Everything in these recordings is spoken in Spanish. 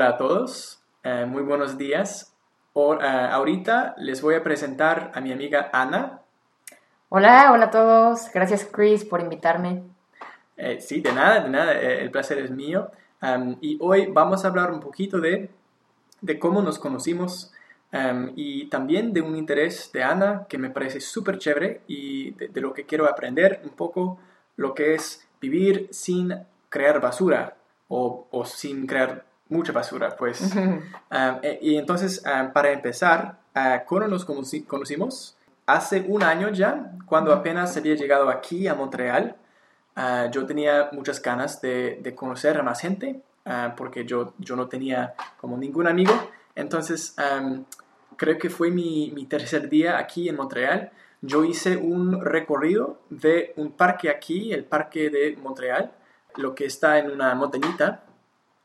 Hola a todos, eh, muy buenos días. O- eh, ahorita les voy a presentar a mi amiga Ana. Hola, hola a todos. Gracias Chris por invitarme. Eh, sí, de nada, de nada, el placer es mío. Y hoy vamos a hablar un poquito de, de cómo nos conocimos y también de un interés de Ana que me parece súper chévere y de, de lo que quiero aprender un poco, lo que es vivir sin crear basura o, o sin crear mucha basura, pues. Um, eh, y entonces, um, para empezar, uh, ¿cómo nos conoci- conocimos? Hace un año ya, cuando apenas había llegado aquí a Montreal, uh, yo tenía muchas ganas de, de conocer a más gente, uh, porque yo, yo no tenía como ningún amigo. Entonces, um, creo que fue mi, mi tercer día aquí en Montreal. Yo hice un recorrido de un parque aquí, el parque de Montreal, lo que está en una montañita.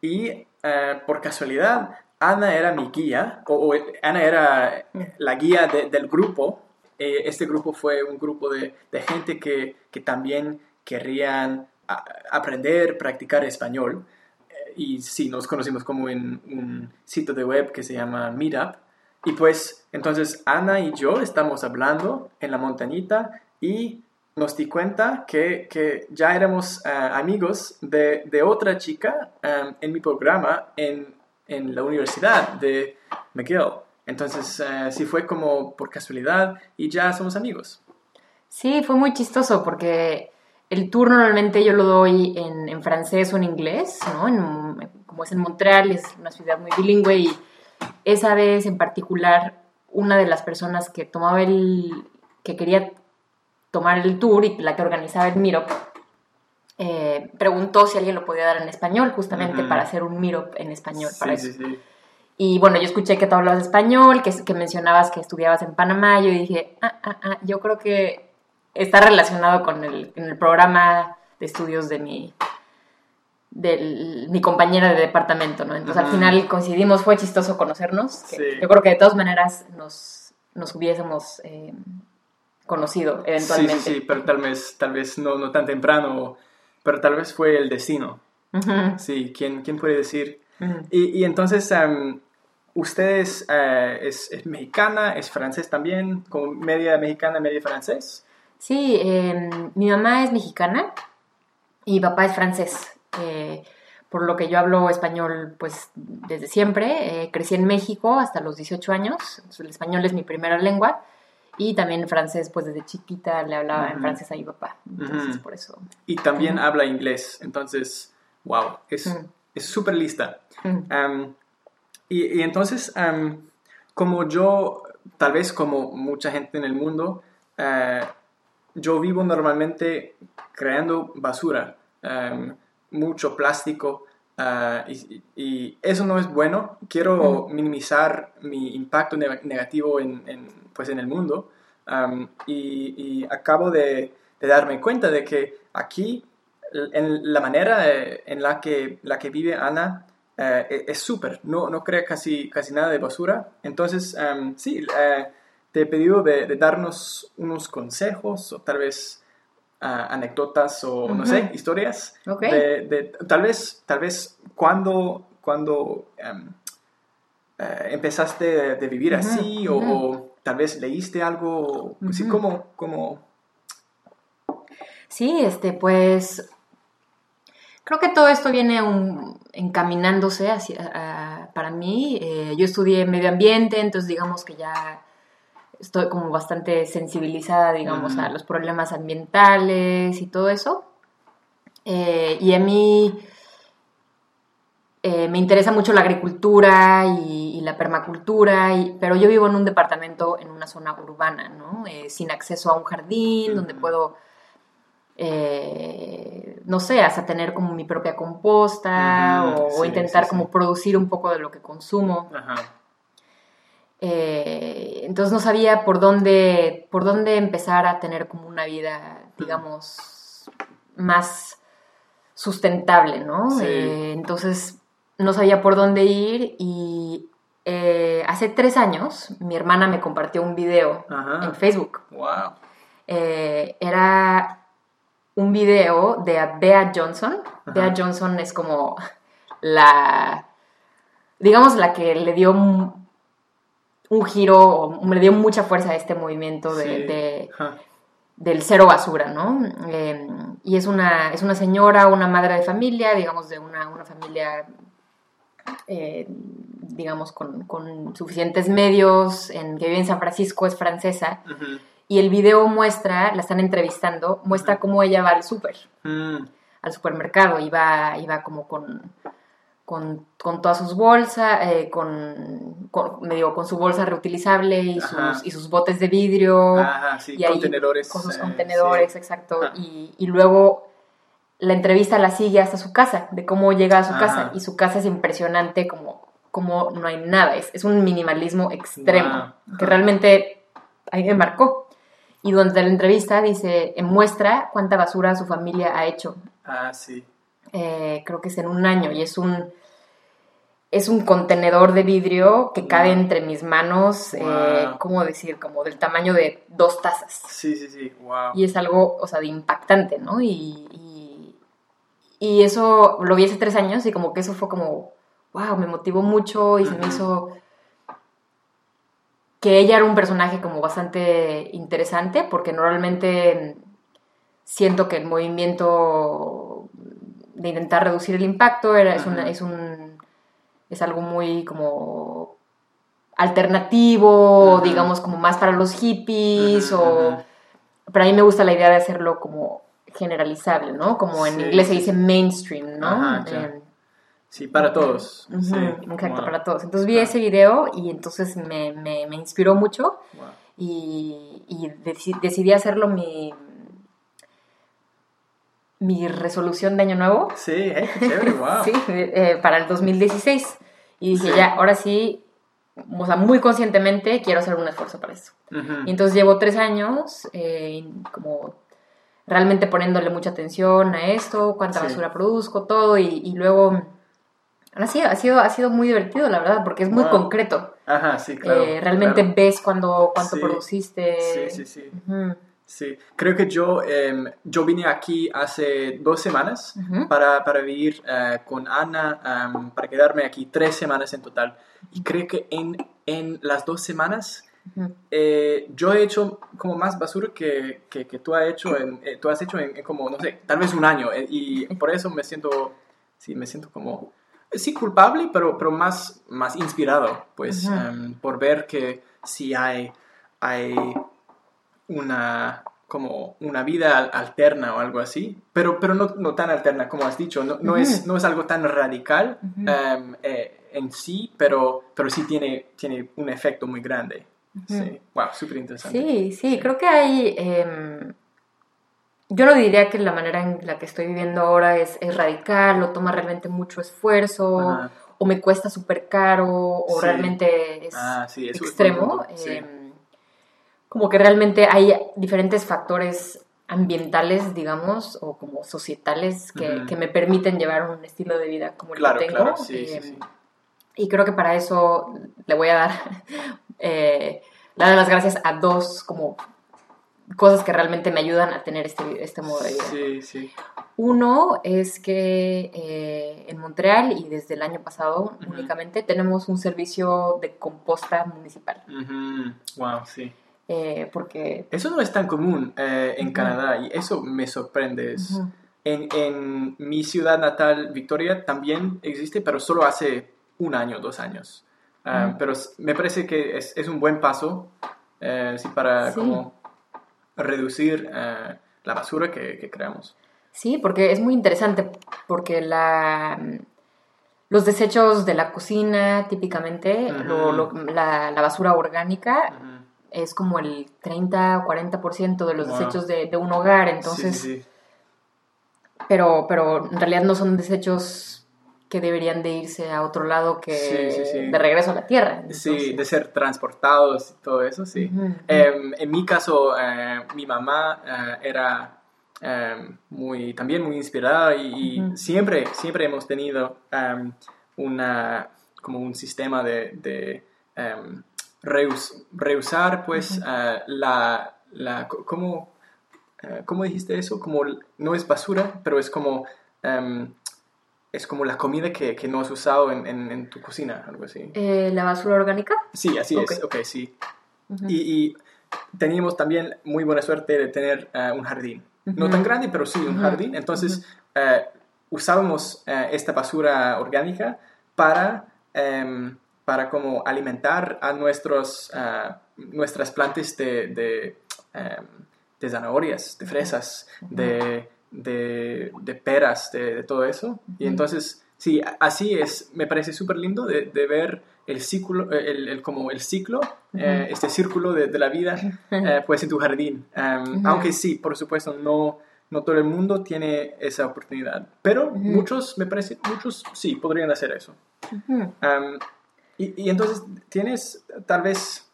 Y eh, por casualidad, Ana era mi guía, o, Ana era la guía de- del grupo. Eh, este grupo fue un grupo de, gente que, también querían aprender, practicar español. Eh, y sí, nos conocimos como en un sitio de web que se llama Meetup. Y pues entonces Ana y yo estamos hablando en la montañita y nos di cuenta que, que ya éramos eh, amigos de, de otra chica eh, en mi programa en, en la universidad de McGill. Entonces eh, sí fue como por casualidad y ya somos amigos. Sí, fue muy chistoso porque el tour normalmente yo lo doy en, en francés o en inglés, ¿no? Como es en Montreal, es una ciudad muy bilingüe y esa vez en particular una de las personas que tomaba el, que quería tomar el tour y la que organizaba el Meetup, eh, preguntó si alguien lo podía dar en español, justamente Ujú. para hacer un Meetup en español. para sí, eso. sí, sí. Y bueno, yo escuché que tú hablabas español, que, que mencionabas que estudiabas en Panamá. Yo dije, ah, ah, ah, yo creo que está relacionado con el, en el programa de estudios de mi, de mi compañera de departamento, ¿no? Entonces al Ujú. final coincidimos, fue chistoso conocernos. que Sí. Yo creo que de todas maneras nos, nos hubiésemos eh, conocido Sí, eventualmente. sí, sí, pero tal vez, tal vez no, no tan temprano, pero tal vez fue el destino. Ujú, Sí, ¿quién, quién puede decir? Y, y entonces, em, ¿usted es, eh, es, es mexicana, es francés también, como media mexicana, media francés? Sí, eh, mi mamá es mexicana y mi papá es francés. eh, por lo que yo hablo español pues desde siempre. Eh, crecí en México hasta los 18 años. el español es mi primera lengua. Y también francés, pues desde chiquita le hablaba en Ujú. francés a mi papá. Entonces Ujú. por eso. Y también Ujú. habla inglés, entonces, wow, es Ujú. es súper lista. Em, y, y entonces, em, como yo, tal vez como mucha gente en el mundo, eh, yo vivo normalmente creando basura, em, mucho plástico, ah, y, y eso no es bueno. Quiero minimizar mi impacto ne- negativo en, en, pues en el mundo. Am, y, y acabo de, de darme cuenta de que aquí en la manera eh, en la que, la que vive Ana e- es súper, no, no crea casi, casi nada de basura. Entonces, em, sí, eh, te he pedido de, de darnos unos consejos o tal vez ah, anécdotas o no sé, historias. De, de- tal vez, tal vez cuando, cuando em, eh, empezaste de, de vivir así o, tal vez leíste algo, sí, Ujú. como, como Sí, este, pues creo que todo esto viene un- encaminándose hacia, para mí. Eh, yo estudié medio ambiente, entonces digamos que ya estoy como bastante sensibilizada, digamos, a los problemas ambientales y todo eso. Eh, y a mí eh, me interesa mucho la agricultura y, y la permacultura, y- pero yo vivo en un departamento en una zona urbana, ¿no? Eh, sin acceso a un jardín, donde puedo no sé, hasta tener como mi propia composta o, o sí, intentar sí, sí. como producir un poco de lo que consumo. Ajá. Eh, entonces no sabía por dónde, por dónde empezar a tener como una vida, digamos, más sustentable, ¿no? Sí. Eh, entonces no sabía por dónde ir y eh, hace tres años mi hermana me compartió un video Ajá. en Facebook. Wow. Era un video de Bea Johnson. Ajá. Bea Johnson es como la digamos, la que le dio un, giro, o le dio mucha fuerza a este movimiento de, Sí. de- del cero basura, ¿no? Eh, y es una, es una señora, una madre de familia, digamos, de una, una familia, eh, digamos, con, con suficientes medios, en, que vive en San Francisco, es francesa, y el video muestra, la están entrevistando, muestra cómo ella va al súper, Mm, al supermercado, y va, y va como con, con, con todas sus bolsas, eh, con, con, me digo, con su bolsa reutilizable y sus, y sus botes de vidrio Ajá, sí, y ahí contenedores. con sus eh, contenedores, sí. exacto. Y, y luego la entrevista la sigue hasta su casa, de cómo llega a su Ajá. casa. Y su casa es impresionante, como, como no hay nada. Es, es un minimalismo extremo, Wow. que realmente a mí me marcó. Y durante la entrevista dice, muestra cuánta basura su familia ha hecho. Ah, sí. Eh, creo que es en un año y es un es un contenedor de vidrio que cabe Wow. entre mis manos, eh. ¿cómo decir? Como del tamaño de dos tazas. Sí, sí, sí. Wow. Y es algo, o sea, de impactante, ¿no? Y, y, y eso lo vi hace tres años y como que eso fue como, wow, me motivó mucho y se me hizo que ella era un personaje como bastante interesante porque normalmente siento que el movimiento de intentar reducir el impacto era, es, una, es un es algo muy como alternativo, digamos como más para los hippies o pero a mí me gusta la idea de hacerlo como generalizable, ¿no? Como en Sí, inglés se dice mainstream, ¿no? Ajá. Eh, Sí, para todos. Sí. Exacto, Wow. para todos. Entonces vi ese video y entonces me, me- me inspiró mucho Wow. y, y deci- decidí hacerlo mi, mi resolución de año nuevo. Sí, eh, qué chévere, wow. Sí, eh, para el 2016. Y dije, Sí. ya, ahora sí, o sea, muy conscientemente quiero hacer un esfuerzo para eso. Y entonces llevo tres años eh, como realmente poniéndole mucha atención a esto, cuánta Sí. basura produzco, todo, y, y luego... Ha sido, ha, sido, ha sido muy divertido, la verdad, porque es muy Wow. concreto. Ajá, sí, claro. Eh, realmente claro. ves cuando, cuánto Sí. produciste. Sí, sí, sí. Ujú, Sí, creo que yo, em, yo vine aquí hace dos semanas ujú. para, para vivir eh, con Ana, em, para quedarme aquí tres semanas en total. Y creo que en, en las dos semanas Ujú. eh, yo he hecho como más basura que, que, que tú, has hecho en, eh, tú has hecho en, en como, no sé, tal vez un año. eh, y por eso me siento, sí, me siento como, eh, sí, culpable, pero, pero más, más inspirado, pues, Ujú. em, por ver que sí hay, hay una como una vida al- alterna o algo así, pero, pero no, no tan alterna como has dicho, no, no, es, no es algo tan radical em, eh, en sí, pero, pero sí tiene, tiene un efecto muy grande. Sí, wow, súper interesante. Sí, sí, creo que hay... em, yo no diría que la manera en la que estoy viviendo ahora es, es radical o toma realmente mucho esfuerzo o me cuesta súper caro o Sí. realmente es Ah, sí, es extremo. em, como que realmente hay diferentes factores ambientales, digamos, o como societales que, que me permiten llevar un estilo de vida como el que tengo. claro, sí, sí, sí. y creo que para eso le voy a dar, eh, le doy las gracias a dos como cosas que realmente me ayudan a tener este, este modo de vida. Sí, sí. Uno es que eh, en Montreal y desde el año pasado únicamente tenemos un servicio de composta municipal. Ujú, Wow, sí. Eh, porque... Eso no es tan común eh, en Ujú. Canadá y eso me sorprende. Es- Ujú, en, en mi ciudad natal, Victoria, también existe, pero solo hace un año, dos años. Ah, Ujú. Pero me parece que es, es un buen paso eh, sí, para Sí. como reducir eh, la basura que, que creamos. Sí, porque es muy interesante, porque la, los desechos de la cocina, típicamente, lo- lo- la, la basura orgánica. Es como el 30 o 40% de los Wow. desechos de, de un hogar, entonces, Sí, sí. Pero, pero en realidad no son desechos que deberían de irse a otro lado que Sí, de regreso a la tierra. Sí, de ser transportados y todo eso, sí. Em, en mi caso, eh, mi mamá eh, era em, muy, también muy inspirada y, siempre, siempre hemos tenido em, una, como un sistema de, de reus- reusar, pues, Ujú. eh, la, la, ¿cómo, eh, ¿cómo dijiste eso? Como, no es basura, pero es como... em, es como la comida que, que no has usado en, en, en tu cocina, algo así. Eh, ¿La basura orgánica? Sí, así es, ok, sí. y, y teníamos también muy buena suerte de tener un jardín. No tan grande, pero sí un jardín. Entonces usábamos esta basura orgánica para, em, para como alimentar a nuestros, nuestras plantas de, de, em, de, zanahorias, de fresas, de, de, de, peras, de, todo eso. Y entonces, sí, así es, me parece súper lindo de, de ver el ciclo, el, el, como el ciclo, eh, este círculo de, de la vida, eh, pues en tu jardín. Um, Aunque sí, por supuesto, no, no todo el mundo tiene esa oportunidad, pero muchos, me parece, muchos sí podrían hacer eso. Um, y, y, entonces tienes tal vez,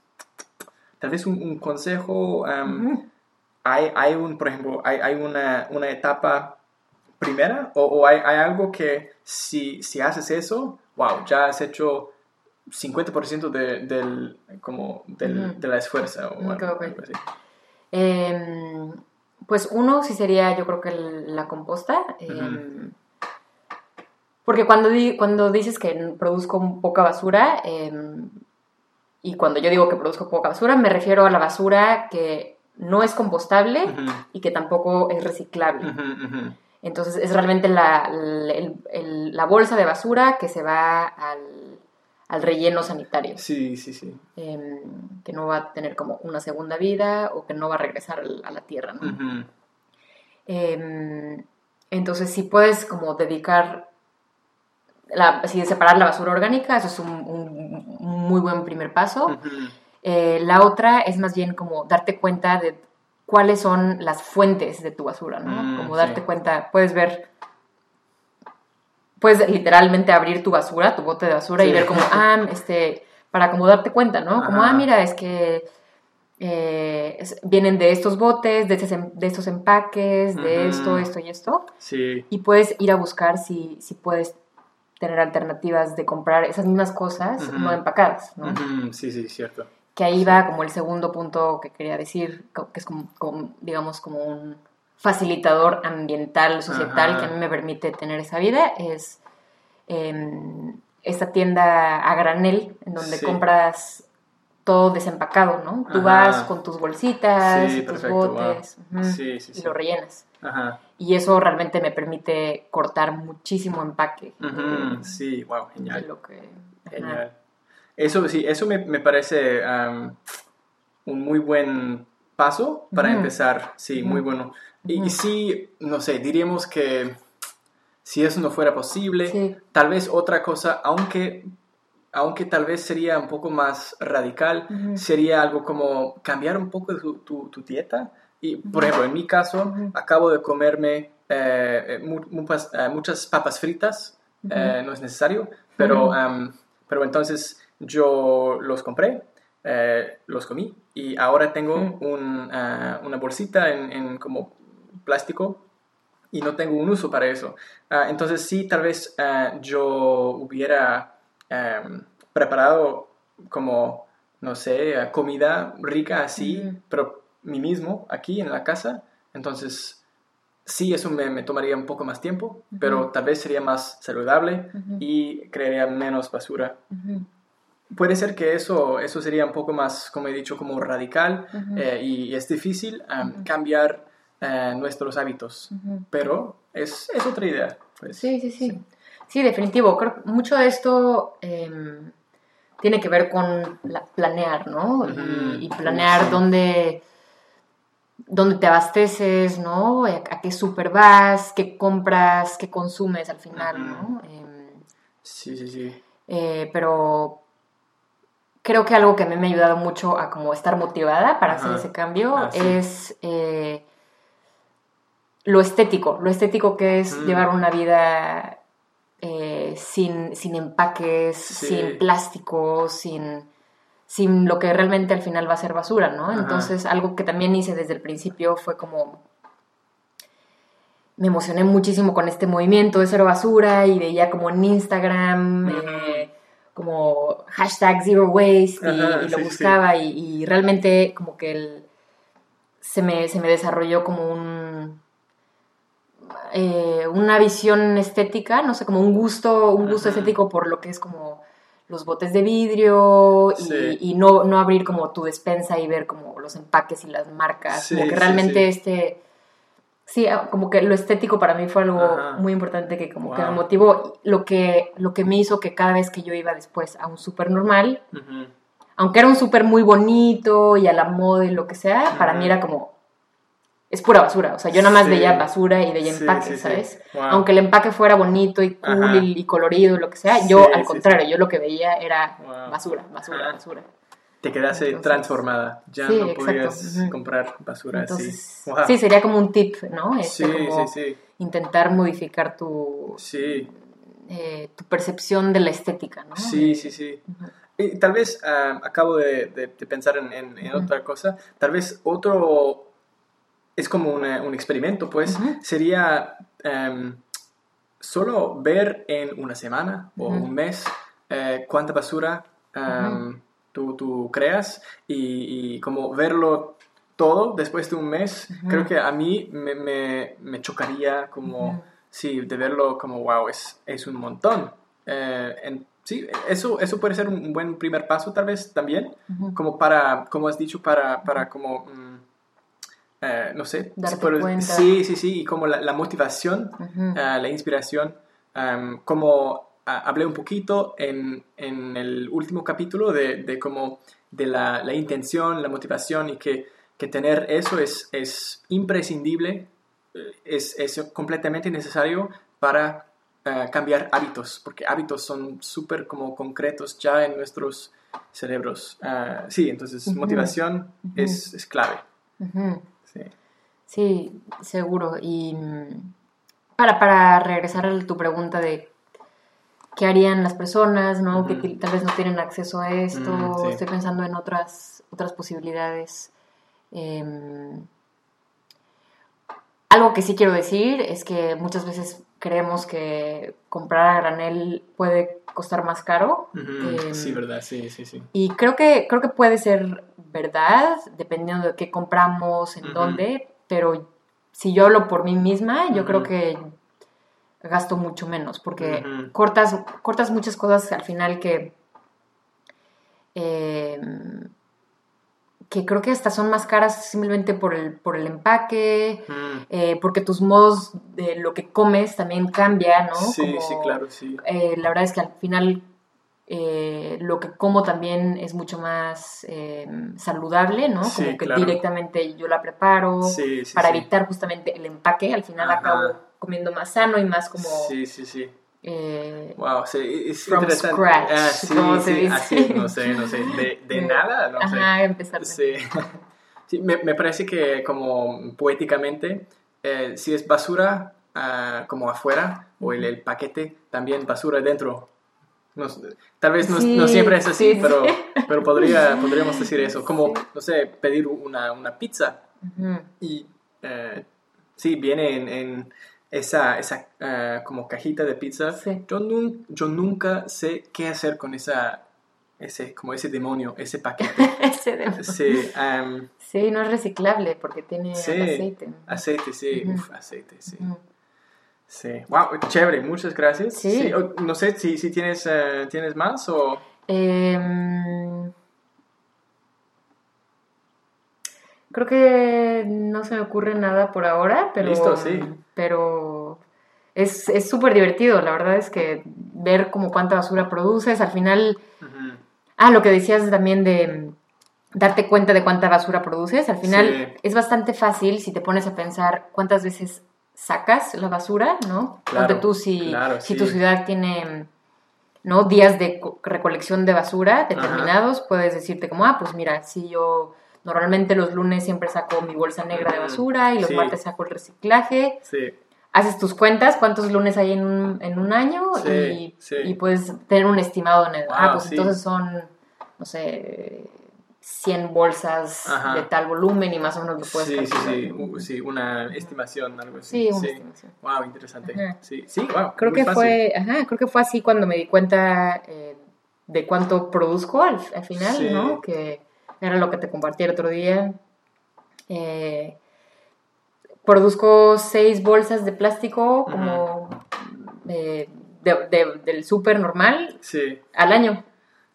tal vez un, un consejo, um, hay, hay, un, por ejemplo, hay, hay una, una etapa primera o, o hay, hay, algo que si, si haces eso, wow, ya has hecho 50% de, del, como del, de la esfuerzo o algo, así. Eh, pues uno sí sería, yo creo que la composta. Eh, porque cuando, di, cuando dices que produzco poca basura, eh, y cuando yo digo que produzco poca basura, me refiero a la basura que no es compostable y que tampoco es reciclable. Entonces es realmente la, la, la bolsa de basura que se va al al relleno sanitario. Sí, sí, sí. Eh, que no va a tener como una segunda vida o que no va a regresar a la tierra, ¿no? eh, entonces, si puedes como dedicar, la, si separar la basura orgánica, eso es un, un, muy buen primer paso. eh, la otra es más bien como darte cuenta de cuáles son las fuentes de tu basura, ¿no? Mm, como darte sí. cuenta, puedes ver puedes literalmente abrir tu basura, tu bote de basura sí. y ver como, ah, este, para como darte cuenta, ¿no? Como, ah, mira, es que eh, es, vienen de estos botes, de, ese, de estos empaques, de uh -huh. esto, esto y esto. Sí. Y puedes ir a buscar si, si puedes tener alternativas de comprar esas mismas cosas uh -huh. no empacadas, ¿no? Uh -huh. Sí, sí, cierto. Que ahí va como el segundo punto que quería decir, que es como, como digamos, como un facilitador ambiental, societal, Ajá. que a mí me permite tener esa vida, es eh, esta tienda a granel, en donde sí. compras todo desempacado, ¿no? Tú Ajá. vas con tus bolsitas, sí, tus perfecto, botes, wow. sí, y lo rellenas. Ajá. Y eso realmente me permite cortar muchísimo empaque. Uh -huh. Sí, wow, genial. Que, genial. Eso sí, eso me, me parece um, un muy buen paso para uh -huh. empezar, sí, uh -huh. muy bueno. Y, y, sí, no sé, diríamos que si eso no fuera posible, sí. tal vez otra cosa, aunque, aunque tal vez sería un poco más radical, uh -huh. sería algo como cambiar un poco tu, tu, tu dieta. Y, por ejemplo, en mi caso, uh -huh. acabo de comerme eh, muchas, eh, muchas, papas fritas, uh eh, no es necesario, pero, um, pero entonces yo los compré, eh, los comí y ahora tengo un, uh, una bolsita en, en como plástico y no tengo un uso para eso. Uh, entonces sí, tal vez uh, yo hubiera um, preparado como, no sé, uh, comida rica así, uh -huh. pero mí mismo aquí en la casa. Entonces sí, eso me, me tomaría un poco más tiempo, uh -huh. pero tal vez sería más saludable uh -huh. y crearía menos basura. Puede ser que eso, eso sería un poco más, como he dicho, como radical eh, y es difícil um, cambiar eh, nuestros hábitos. Uh -huh. Pero es, es, otra idea. Pues. Sí, sí, sí, sí. Sí, definitivo. Creo que mucho de esto eh, tiene que ver con la, planear, ¿no? Y, y, planear sí. dónde, dónde te abasteces, ¿no? A, a qué súper vas, qué compras, qué consumes al final. ¿no? Eh, sí, sí, sí. pero creo que algo que a mí me ha ayudado mucho a como estar motivada para hacer ese cambio ah, sí. es eh, lo estético, lo estético que es mm. llevar una vida eh, sin, sin, empaques, sí. sin plástico, sin, sin lo que realmente al final va a ser basura, ¿no? Ajá. Entonces, algo que también hice desde el principio fue como... Me emocioné muchísimo con este movimiento de cero basura y veía como en Instagram, eh, como hashtag zero waste y, lo sí, buscaba sí. Y, y, realmente como que el, se, me, se me desarrolló como un eh, una visión estética, no sé, como un gusto, un gusto Ajá. estético por lo que es como los botes de vidrio y, Sí. y no, no abrir como tu despensa y ver como los empaques y las marcas, Sí, como que realmente sí. este... Sí, ah, como que lo estético para mí fue algo Ajá. muy importante que como que me motivó, lo que, lo que me hizo que cada vez que yo iba después a un súper normal, aunque era un súper muy bonito y a la moda y lo que sea, para mí era como, es pura basura. O sea, yo nada más Sí. veía basura y veía Sí, empaque, sí. ¿sabes? Wow. Aunque el empaque fuera bonito y cool y, y colorido y lo que sea, yo al contrario, yo lo que veía era Wow. basura, basura, Ajá. basura. Te quedaste Entonces- transformada. Ya no exacto. podías comprar basura Entonces, así. Wow. sí, sería como un tip, ¿no? Este, sí, como sí, sí. intentar modificar tu, Sí, eh, tu percepción de la estética, ¿no? sí, sí, sí. Y tal vez ah, acabo de, de- de pensar en, en- en Ujú. otra cosa. Tal vez otro es como una- un experimento, pues Ujú. sería em, solo ver en una semana o Ujú. un mes eh, cuánta basura em, tú, tú creas y, y como verlo todo después de un mes. Creo que a mí me, me- me chocaría como, sí, de verlo como, wow, es, es un montón. Eh, en- sí, eso, eso puede ser un buen primer paso tal vez también como para, como has dicho, para, para como, mm, eh, no sé, Darte cuenta. sí, sí, sí, y como la, la motivación, eh, la inspiración, em, como ah, hablé un poquito en, en el último capítulo de, de como de la, la intención, la motivación y que, que tener eso es, es imprescindible, eh, es, es completamente necesario para cambiar hábitos, porque hábitos son súper como concretos ya en nuestros cerebros. Ah, sí, entonces Ujú. motivación es, es clave. Ujú. Sí. Sí, seguro. Y mm, para, para regresar a tu pregunta de qué harían las personas, ¿no? Que tal vez no tienen acceso a esto. Mm, sí. Estoy pensando en otras, otras posibilidades. Em, algo que sí quiero decir es que muchas veces creemos que comprar a granel puede costar más caro. Em, sí, verdad, sí, sí, sí. y creo que, creo que puede ser verdad, dependiendo de qué compramos, en dónde, pero si yo hablo por mí misma, yo creo que gasto mucho menos, porque cortas, cortas muchas cosas al final que, eh, que creo que hasta son más caras simplemente por el, por el empaque, Mm. eh, porque tus modos de lo que comes también cambia, ¿no? Sí, Como- sí, claro, sí. eh, la verdad es que al final eh, lo que como también es mucho más eh, saludable, ¿no? Sí, Como que claro. directamente yo la preparo Sí, sí, para evitar justamente el empaque. Al final Ajá. acabo comiendo más sano y más como Sí, sí, sí. Eh, Wow, sí, es From interesante. scratch, Ah, sí, ¿cómo se sí, dice? así, no sé, no sé. De, de nada, no sé. ajá, empezar. Sí, Sí, me, me parece que como poéticamente, eh, si es basura ah, como afuera o el, el paquete, también basura dentro. No sé, tal vez no, Sí, no siempre es así, sí, pero, pero podría, podríamos decir eso. Como, no sé, pedir una, una pizza Ujú. y eh, sí, viene en, en esa, esa ah, como cajita de pizza. Sí. Yo, nun- yo nunca sé qué hacer con esa, ese, como ese demonio, ese paquete. Ese de- Sí, Sí, no es reciclable porque tiene Sí. aceite. aceite, sí, Ujú. uf, aceite, sí. Sí, wow, chévere, muchas gracias. Sí. no sé si, si tienes, eh, tienes más o... Em, creo que no se me ocurre nada por ahora, pero, Listo, sí. pero es es súper divertido. La verdad es que ver como cuánta basura produces, al final, ah, lo que decías también de mm, darte cuenta de cuánta basura produces, al final Sí. es bastante fácil si te pones a pensar cuántas veces sacas la basura, ¿no? Claro, tú si, claro, si sí. tu ciudad tiene ¿no? días de co- recolección de basura determinados, puedes decirte como, ah, pues mira, si yo normalmente los lunes siempre saco mi bolsa negra de basura y los sí. martes saco el reciclaje, Sí, haces tus cuentas, cuántos lunes hay en un, en un año Sí, y, sí. y puedes tener un estimado en el, ah, pues sí. entonces son, no sé, 100 bolsas Ajá. de tal volumen y más o menos lo puedes sí, sí, calcular. sí, sí, una estimación, algo así. Sí, una estimación. Wow, interesante. Ajá. Sí, sí, wow. Creo que fácil. fue, ajá, creo que fue así cuando me di cuenta eh, de cuánto produzco al, al final, Sí. ¿no? Que era lo que te compartí el otro día. Eh, produzco seis bolsas de plástico como eh, de- de- del súper normal Sí, al año.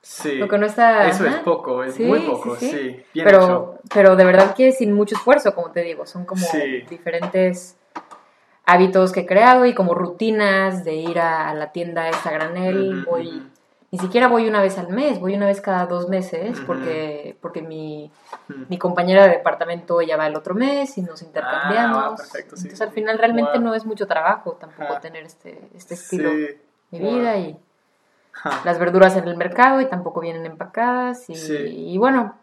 sí. Lo que no está... Eso es poco, es Sí, muy poco, sí. sí. Bien pero, hecho. pero de verdad que sin mucho esfuerzo, como te digo, son como diferentes hábitos que he creado y como rutinas de ir a, a la tienda esta granel, voy. Ni siquiera voy una vez al mes, voy una vez cada dos meses porque, porque mi, mi compañera de departamento ya va el otro mes y nos intercambiamos. Ah, perfecto, sí, Entonces sí, al final realmente Wow. no es mucho trabajo tampoco Ah. tener este, este estilo Sí. de Wow. vida y las verduras en el mercado y tampoco vienen empacadas. Y, Sí. y bueno,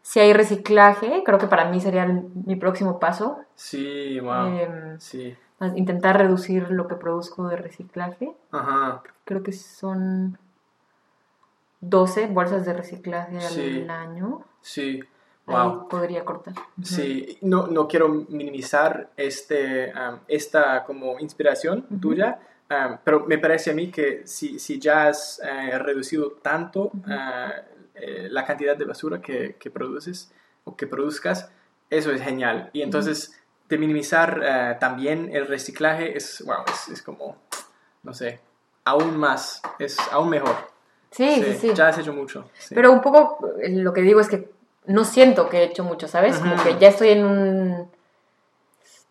si hay reciclaje, creo que para mí sería el- mi próximo paso. Sí, wow. em, Sí. intentar reducir lo que produzco de reciclaje. Ajá. Creo que son 12 bolsas de reciclaje Sí. al año. Sí. Ahí Wow. podría cortar. Sí, no, no quiero minimizar este, um, esta como inspiración Ujú. tuya, um, pero me parece a mí que si, si ya has eh, reducido tanto uh, eh, la cantidad de basura que, que produces o que produzcas, eso es genial. Y entonces, de minimizar eh, también el reciclaje es, wow, es, es como, no sé, aún más, es aún mejor. Sí, sí, sí. Ya has hecho mucho. sí. Pero un poco eh, lo que digo es que no siento que he hecho mucho, ¿sabes? Como que ya estoy en un...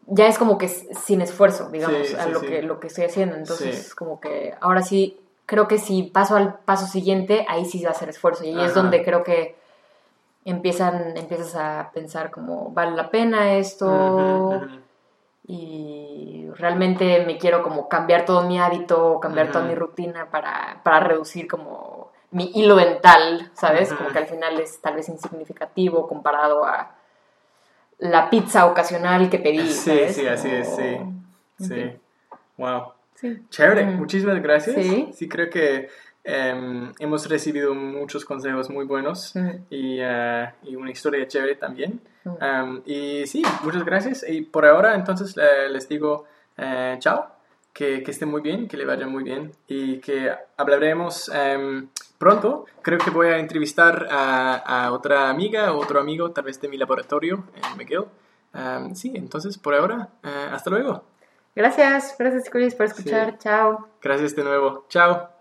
Ya es como que sin esfuerzo, digamos, Sí, a sí, lo. Que, lo que estoy haciendo. Entonces, como que ahora sí, creo que si paso al paso siguiente, ahí sí va a ser esfuerzo. Y ahí es donde creo que empiezan, empiezas a pensar como, ¿vale la pena esto? Y realmente me quiero como cambiar todo mi hábito, cambiar toda mi rutina para, para reducir como mi hilo dental, ¿sabes? Ujú. Como que al final es tal vez insignificativo comparado a la pizza ocasional que pedí. Sí, ¿sabes? sí, así es, sí. Sí. Wow. Sí. Chévere, muchísimas gracias. Sí. creo que em, hemos recibido muchos consejos muy buenos Mm. y, eh, y una historia chévere también. Mm. Em, y sí, muchas gracias. Y por ahora, entonces, eh, les digo eh, chao, que, que estén muy bien, que le vaya muy bien y que hablaremos em, pronto. Creo que voy a entrevistar a, a otra amiga o otro amigo, tal vez de mi laboratorio en McGill. Em, sí, entonces, por ahora, eh, hasta luego. Gracias, gracias, Chris, por escuchar. Sí. Chao. Gracias de nuevo. Chao.